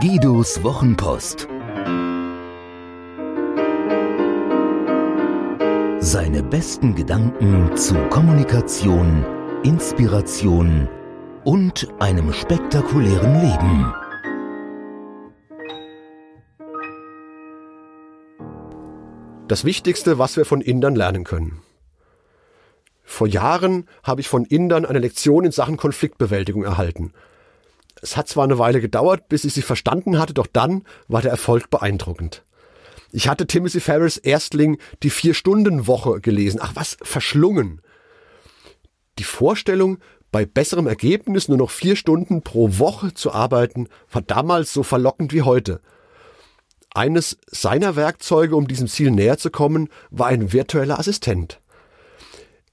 Guidos Wochenpost. Seine besten Gedanken zu Kommunikation, Inspiration und einem spektakulären Leben. Das Wichtigste, was wir von Indern lernen können. Vor Jahren habe ich von Indern eine Lektion in Sachen Konfliktbewältigung erhalten. Es hat zwar eine Weile gedauert, bis ich sie verstanden hatte, doch dann war der Erfolg beeindruckend. Ich hatte Timothy Ferris Erstling die Vier-Stunden-Woche gelesen. Ach was, verschlungen. Die Vorstellung, bei besserem Ergebnis nur noch vier Stunden pro Woche zu arbeiten, war damals so verlockend wie heute. Eines seiner Werkzeuge, um diesem Ziel näher zu kommen, war ein virtueller Assistent.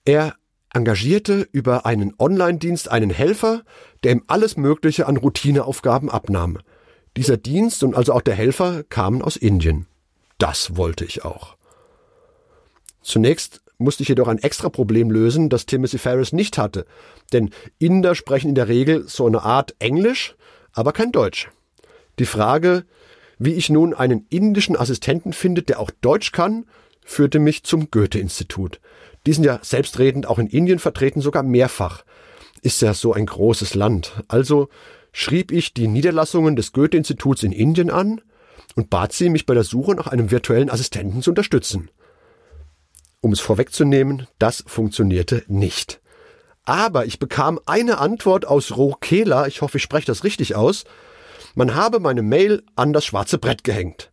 Er engagierte über einen Online-Dienst einen Helfer, der ihm alles Mögliche an Routineaufgaben abnahm. Dieser Dienst und also auch der Helfer kamen aus Indien. Das wollte ich auch. Zunächst musste ich jedoch ein extra Problem lösen, das Timothy Ferris nicht hatte, denn Inder sprechen in der Regel so eine Art Englisch, aber kein Deutsch. Die Frage, wie ich nun einen indischen Assistenten finde, der auch Deutsch kann, führte mich zum Goethe-Institut. Die sind ja selbstredend auch in Indien vertreten, sogar mehrfach. Ist ja so ein großes Land. Also schrieb ich die Niederlassungen des Goethe-Instituts in Indien an und bat sie, mich bei der Suche nach einem virtuellen Assistenten zu unterstützen. Um es vorwegzunehmen, das funktionierte nicht. Aber ich bekam eine Antwort aus Rokela, ich hoffe, ich spreche das richtig aus, man habe meine Mail an das schwarze Brett gehängt.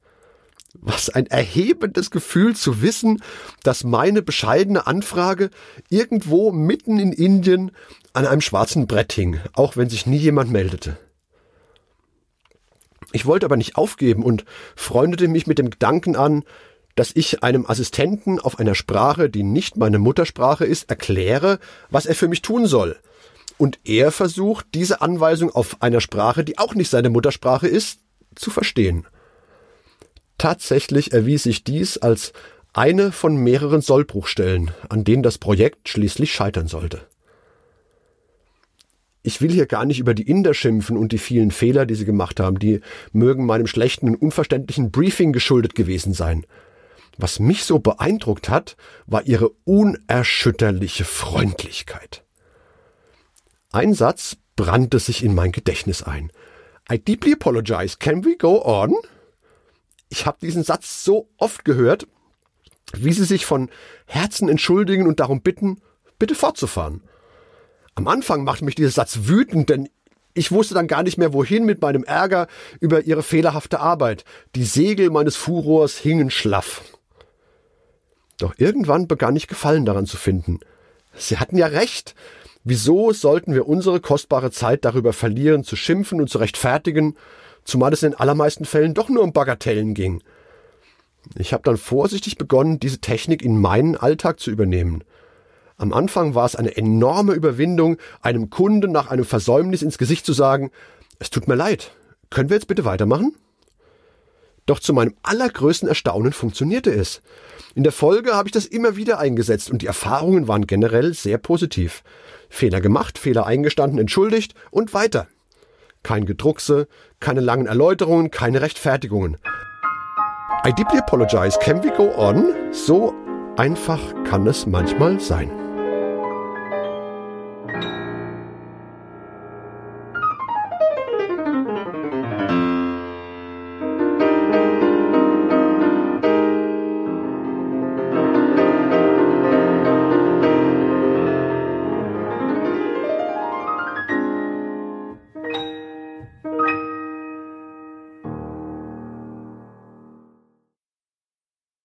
Was ein erhebendes Gefühl zu wissen, dass meine bescheidene Anfrage irgendwo mitten in Indien an einem schwarzen Brett hing, auch wenn sich nie jemand meldete. Ich wollte aber nicht aufgeben und freundete mich mit dem Gedanken an, dass ich einem Assistenten auf einer Sprache, die nicht meine Muttersprache ist, erkläre, was er für mich tun soll. Und er versucht, diese Anweisung auf einer Sprache, die auch nicht seine Muttersprache ist, zu verstehen. Tatsächlich erwies sich dies als eine von mehreren Sollbruchstellen, an denen das Projekt schließlich scheitern sollte. Ich will hier gar nicht über die Inder schimpfen und die vielen Fehler, die sie gemacht haben, die mögen meinem schlechten und unverständlichen Briefing geschuldet gewesen sein. Was mich so beeindruckt hat, war ihre unerschütterliche Freundlichkeit. Ein Satz brannte sich in mein Gedächtnis ein. I deeply apologize. Can we go on? Ich habe diesen Satz so oft gehört, wie sie sich von Herzen entschuldigen und darum bitten, bitte fortzufahren. Am Anfang machte mich dieser Satz wütend, denn ich wusste dann gar nicht mehr, wohin mit meinem Ärger über ihre fehlerhafte Arbeit. Die Segel meines Furors hingen schlaff. Doch irgendwann begann ich Gefallen daran zu finden. Sie hatten ja recht. Wieso sollten wir unsere kostbare Zeit darüber verlieren, zu schimpfen und zu rechtfertigen, zumal es in den allermeisten Fällen doch nur um Bagatellen ging. Ich habe dann vorsichtig begonnen, diese Technik in meinen Alltag zu übernehmen. Am Anfang war es eine enorme Überwindung, einem Kunden nach einem Versäumnis ins Gesicht zu sagen, es tut mir leid, können wir jetzt bitte weitermachen? Doch zu meinem allergrößten Erstaunen funktionierte es. In der Folge habe ich das immer wieder eingesetzt und die Erfahrungen waren generell sehr positiv. Fehler gemacht, Fehler eingestanden, entschuldigt und weiter. Kein Gedruckse, keine langen Erläuterungen, keine Rechtfertigungen. I deeply apologize. Can we go on? So einfach kann es manchmal sein.